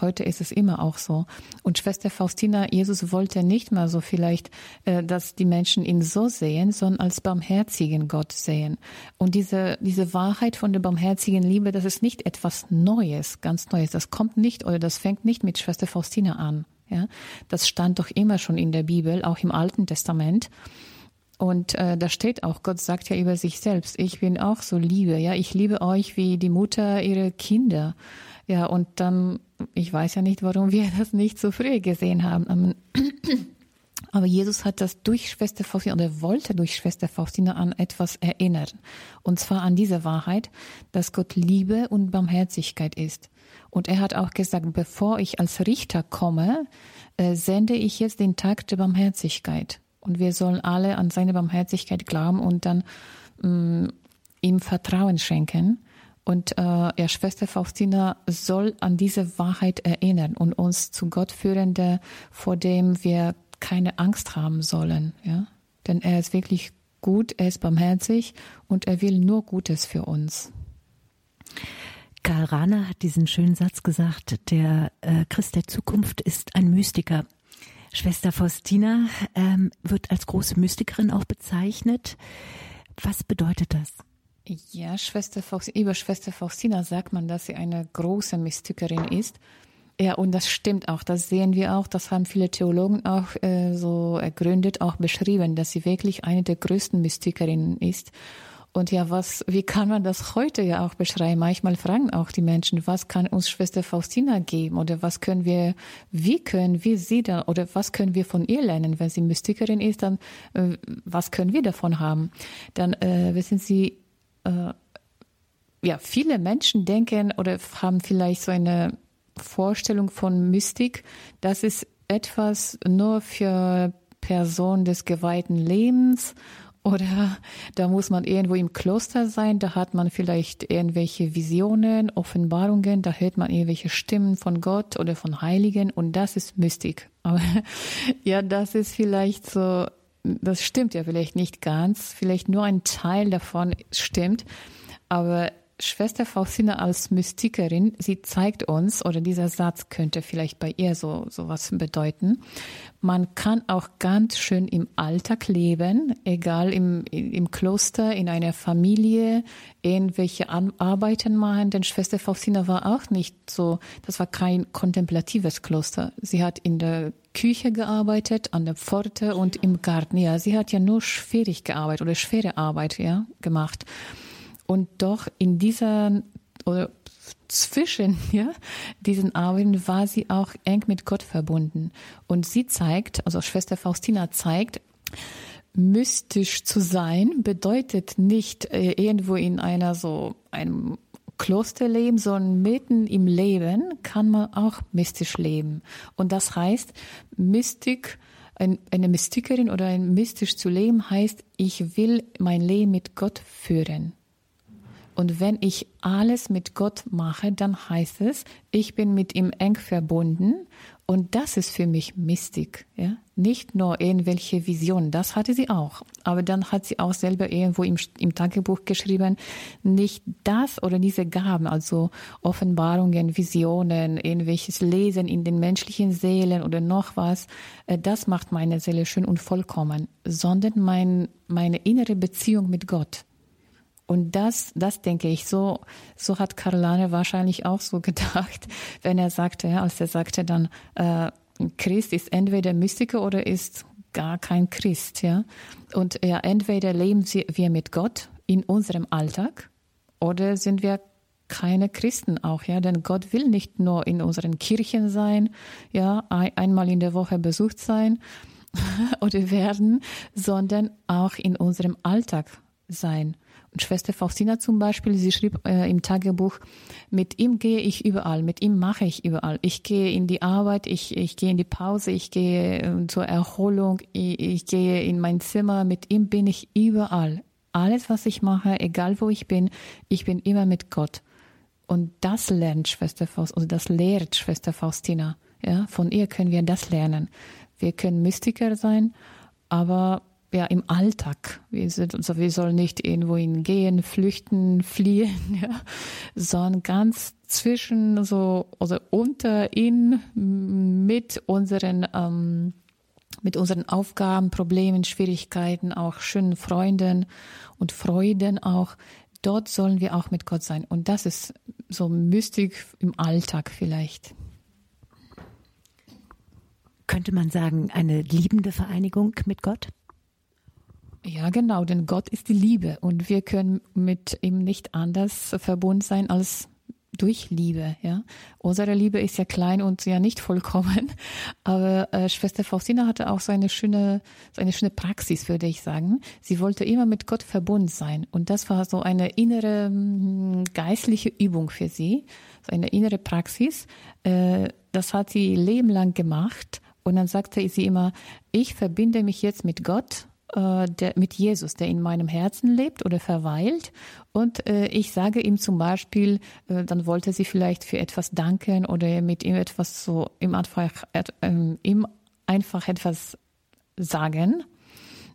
Heute ist es immer auch so. Und Schwester Faustina, Jesus wollte nicht mal so vielleicht, äh, dass die Menschen ihn so sehen, sondern als barmherzigen Gott sehen. Und diese, diese Wahrheit von der barmherzigen Liebe, das ist nicht etwas Neues, ganz Neues. Das kommt nicht oder das fängt nicht mit Schwester Faustina an. Ja, das stand doch immer schon in der Bibel, auch im Alten Testament. Und äh, da steht auch, Gott sagt ja über sich selbst, ich bin auch so Liebe, ja, ich liebe euch wie die Mutter ihre Kinder. Ja, und dann, ich weiß ja nicht, warum wir das nicht so früh gesehen haben. Aber Jesus hat das durch Schwester Faustina oder wollte durch Schwester Faustina an etwas erinnern. Und zwar an diese Wahrheit, dass Gott Liebe und Barmherzigkeit ist. Und er hat auch gesagt, bevor ich als Richter komme, äh, sende ich jetzt den Tag der Barmherzigkeit. Und wir sollen alle an seine Barmherzigkeit glauben und dann mh, mm, ihm Vertrauen schenken. Und äh, ja, Schwester Faustina soll an diese Wahrheit erinnern und uns zu Gott führen, der, vor dem wir keine Angst haben sollen. Ja? Denn er ist wirklich gut, er ist barmherzig und er will nur Gutes für uns. Karl Rahner hat diesen schönen Satz gesagt, der äh, Christ der Zukunft ist ein Mystiker. Schwester Faustina ähm, wird als große Mystikerin auch bezeichnet. Was bedeutet das? Ja, Schwester Faustina, über Schwester Faustina sagt man, dass sie eine große Mystikerin ist. Ja, und das stimmt auch. Das sehen wir auch. Das haben viele Theologen auch äh, so ergründet, auch beschrieben, dass sie wirklich eine der größten Mystikerinnen ist. Und ja, was, wie kann man das heute ja auch beschreiben? Manchmal fragen auch die Menschen, was kann uns Schwester Faustina geben? Oder was können wir, wie können wir sie dann, oder was können wir von ihr lernen? Wenn sie Mystikerin ist, dann, äh, was können wir davon haben? Dann, äh, wissen Sie, äh, ja, viele Menschen denken oder haben vielleicht so eine Vorstellung von Mystik, das ist etwas nur für Personen des geweihten Lebens oder da muss man irgendwo im Kloster sein, da hat man vielleicht irgendwelche Visionen, Offenbarungen, da hört man irgendwelche Stimmen von Gott oder von Heiligen und das ist Mystik. Aber ja, das ist vielleicht so das stimmt ja vielleicht nicht ganz, vielleicht nur ein Teil davon stimmt, aber Schwester Faustina als Mystikerin, sie zeigt uns, oder dieser Satz könnte vielleicht bei ihr so, so was bedeuten, man kann auch ganz schön im Alltag leben, egal im, im Kloster, in einer Familie, irgendwelche Arbeiten machen, denn Schwester Faustina war auch nicht so, das war kein kontemplatives Kloster. Sie hat in der Küche gearbeitet, an der Pforte und im Garten. Ja, sie hat ja nur schwierig gearbeitet oder schwere Arbeit, ja, gemacht. Und doch in dieser oder zwischen ja, diesen Arbeiten war sie auch eng mit Gott verbunden. Und sie zeigt, also Schwester Faustina zeigt, mystisch zu sein bedeutet nicht äh, irgendwo in einer so einem Klosterleben, sondern mitten im Leben kann man auch mystisch leben. Und das heißt, Mystik, eine Mystikerin oder ein mystisch zu leben heißt, ich will mein Leben mit Gott führen. Und wenn ich alles mit Gott mache, dann heißt es, ich bin mit ihm eng verbunden. Und das ist für mich Mystik. Ja? Nicht nur irgendwelche Visionen, das hatte sie auch. Aber dann hat sie auch selber irgendwo im, im Tagebuch geschrieben, nicht das oder diese Gaben, also Offenbarungen, Visionen, irgendwelches Lesen in den menschlichen Seelen oder noch was, äh, das macht meine Seele schön und vollkommen, sondern mein, meine innere Beziehung mit Gott. Und das, das denke ich, so, so hat Karlane wahrscheinlich auch so gedacht, wenn er sagte, ja, als er sagte dann, äh, Christ ist entweder Mystiker oder ist gar kein Christ, ja. Und ja, entweder leben wir mit Gott in unserem Alltag oder sind wir keine Christen auch, ja, denn Gott will nicht nur in unseren Kirchen sein, ja, einmal in der Woche besucht sein oder werden, sondern auch in unserem Alltag sein. Schwester Faustina zum Beispiel, sie schrieb äh, im Tagebuch, mit ihm gehe ich überall, mit ihm mache ich überall. Ich gehe in die Arbeit, ich, ich gehe in die Pause, ich gehe äh, zur Erholung, ich, ich gehe in mein Zimmer, mit ihm bin ich überall. Alles, was ich mache, egal wo ich bin, ich bin immer mit Gott. Und das lernt Schwester Faustina, also das lehrt Schwester Faustina. Ja, von ihr können wir das lernen. Wir können Mystiker sein, aber ja, im Alltag. Wir, sind, also wir sollen nicht irgendwo hingehen, flüchten, fliehen, ja, sondern ganz zwischen, so, oder unter, in, mit unseren, ähm, mit unseren Aufgaben, Problemen, Schwierigkeiten, auch schönen Freunden und Freuden auch. Dort sollen wir auch mit Gott sein. Und das ist so Mystik im Alltag vielleicht. Könnte man sagen, eine liebende Vereinigung mit Gott? Ja, genau, denn Gott ist die Liebe und wir können mit ihm nicht anders verbunden sein als durch Liebe, ja. Unsere Liebe ist ja klein und ja nicht vollkommen, aber äh, Schwester Faustina hatte auch so eine schöne, so eine schöne Praxis, würde ich sagen. Sie wollte immer mit Gott verbunden sein und das war so eine innere mh, geistliche Übung für sie, so eine innere Praxis. Äh, das hat sie lebenlang gemacht und dann sagte sie immer, ich verbinde mich jetzt mit Gott der, mit Jesus, der in meinem Herzen lebt oder verweilt. Und äh, ich sage ihm zum Beispiel, äh, dann wollte sie vielleicht für etwas danken oder mit ihm etwas so ihm einfach, äh, ihm einfach etwas sagen.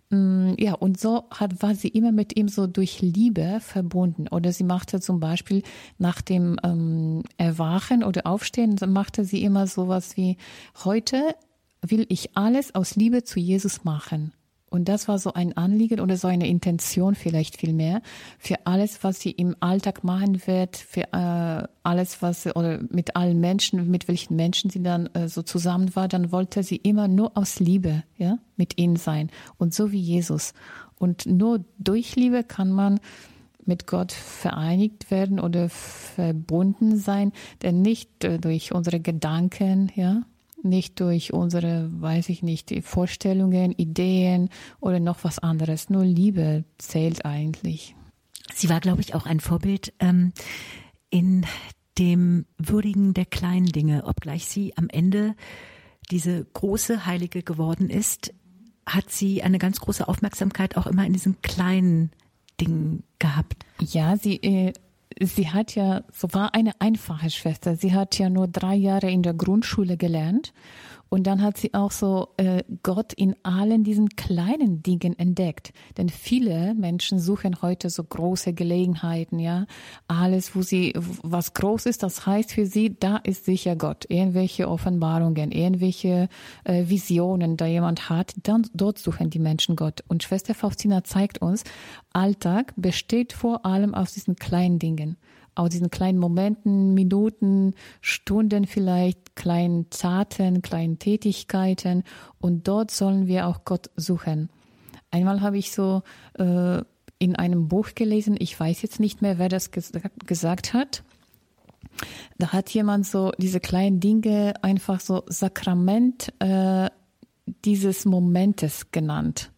Mm, ja, und so hat, war sie immer mit ihm so durch Liebe verbunden. Oder sie machte zum Beispiel nach dem ähm, Erwachen oder Aufstehen, machte sie immer sowas wie, heute will ich alles aus Liebe zu Jesus machen. Und das war so ein Anliegen oder so eine Intention vielleicht viel mehr für alles, was sie im Alltag machen wird, für äh, alles, was oder mit allen Menschen, mit welchen Menschen sie dann äh, so zusammen war, dann wollte sie immer nur aus Liebe, ja, mit ihnen sein. Und so wie Jesus. Und nur durch Liebe kann man mit Gott vereinigt werden oder verbunden sein, denn nicht äh, durch unsere Gedanken, ja, nicht durch unsere, weiß ich nicht, Vorstellungen, Ideen oder noch was anderes. Nur Liebe zählt eigentlich. Sie war, glaube ich, auch ein Vorbild ähm, in dem Würdigen der kleinen Dinge, obgleich sie am Ende diese große Heilige geworden ist, hat sie eine ganz große Aufmerksamkeit auch immer in diesen kleinen Dingen gehabt. Ja, sie äh, sie hat ja, so war eine einfache Schwester. Sie hat ja nur drei Jahre in der Grundschule gelernt und dann hat sie auch so äh, Gott in allen diesen kleinen Dingen entdeckt. Denn viele Menschen suchen heute so große Gelegenheiten, ja. Alles, wo sie, was groß ist, das heißt für sie, da ist sicher Gott. Irgendwelche Offenbarungen, irgendwelche äh, Visionen, da jemand hat, dann dort suchen die Menschen Gott. Und Schwester Faustina zeigt uns, Alltag besteht vor allem aus diesen kleinen Dingen aus diesen kleinen Momenten, Minuten, Stunden vielleicht, kleinen Taten, kleinen Tätigkeiten. Und dort sollen wir auch Gott suchen. Einmal habe ich so äh, in einem Buch gelesen, ich weiß jetzt nicht mehr, wer das ges gesagt hat. Da hat jemand so diese kleinen Dinge einfach so Sakrament äh, dieses Momentes genannt.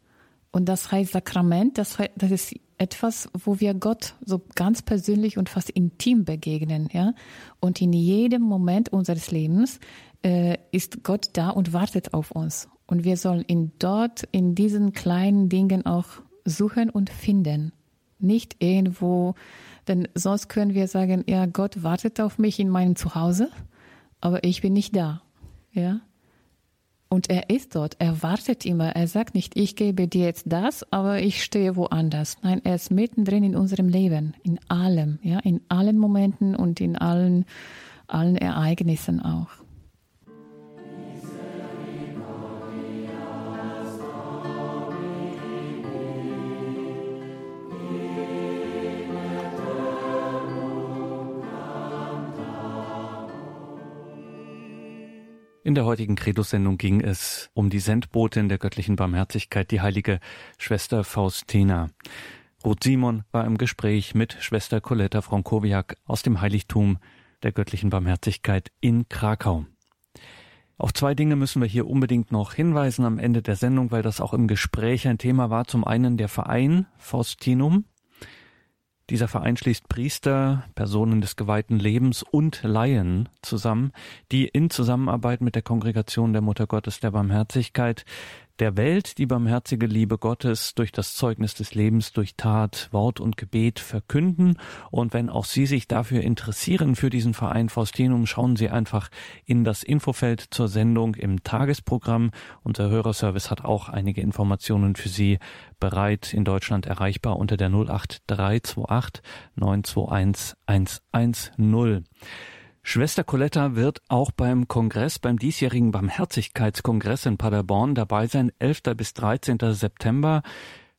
Und das heißt Sakrament, das, das ist etwas, wo wir Gott so ganz persönlich und fast intim begegnen, ja. Und in jedem Moment unseres Lebens äh, ist Gott da und wartet auf uns. Und wir sollen ihn dort in diesen kleinen Dingen auch suchen und finden. Nicht irgendwo, denn sonst können wir sagen, ja, Gott wartet auf mich in meinem Zuhause, aber ich bin nicht da, ja. Und er ist dort, er wartet immer. Er sagt nicht, ich gebe dir jetzt das, aber ich stehe woanders. Nein, er ist mittendrin in unserem Leben, in allem, ja, in allen Momenten und in allen, allen Ereignissen auch. In der heutigen Credo-Sendung ging es um die Sendbotin der göttlichen Barmherzigkeit, die heilige Schwester Faustina. Ruth Simon war im Gespräch mit Schwester Coletta Frankowiak aus dem Heiligtum der göttlichen Barmherzigkeit in Krakau. Auf zwei Dinge müssen wir hier unbedingt noch hinweisen am Ende der Sendung, weil das auch im Gespräch ein Thema war. Zum einen der Verein Faustinum, dieser Verein schließt Priester, Personen des geweihten Lebens und Laien zusammen, die in Zusammenarbeit mit der Kongregation der Mutter Gottes der Barmherzigkeit der Welt die barmherzige Liebe Gottes durch das Zeugnis des Lebens, durch Tat, Wort und Gebet verkünden. Und wenn auch Sie sich dafür interessieren, für diesen Verein Faustinum, schauen Sie einfach in das Infofeld zur Sendung im Tagesprogramm. Unser Hörerservice hat auch einige Informationen für Sie bereit in Deutschland erreichbar unter der 08328 921 110. Schwester Coletta wird auch beim Kongress, beim diesjährigen Barmherzigkeitskongress in Paderborn dabei sein, 11. bis 13. September.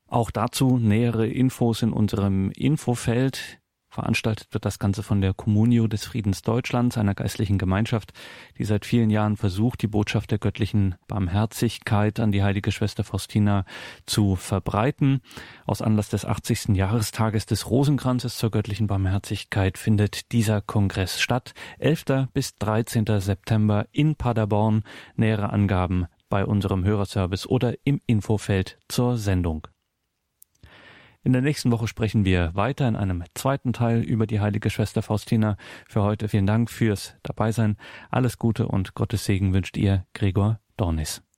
Auch dazu nähere Infos in unserem Infofeld. Veranstaltet wird das Ganze von der Communio des Friedens Deutschlands, einer geistlichen Gemeinschaft, die seit vielen Jahren versucht, die Botschaft der göttlichen Barmherzigkeit an die heilige Schwester Faustina zu verbreiten. Aus Anlass des 80. Jahrestages des Rosenkranzes zur göttlichen Barmherzigkeit findet dieser Kongress statt. 11. bis 13. September in Paderborn. Nähere Angaben bei unserem Hörerservice oder im Infofeld zur Sendung. In der nächsten Woche sprechen wir weiter in einem zweiten Teil über die heilige Schwester Faustina. Für heute vielen Dank fürs Dabeisein. Alles Gute und Gottes Segen wünscht ihr Gregor Dornis.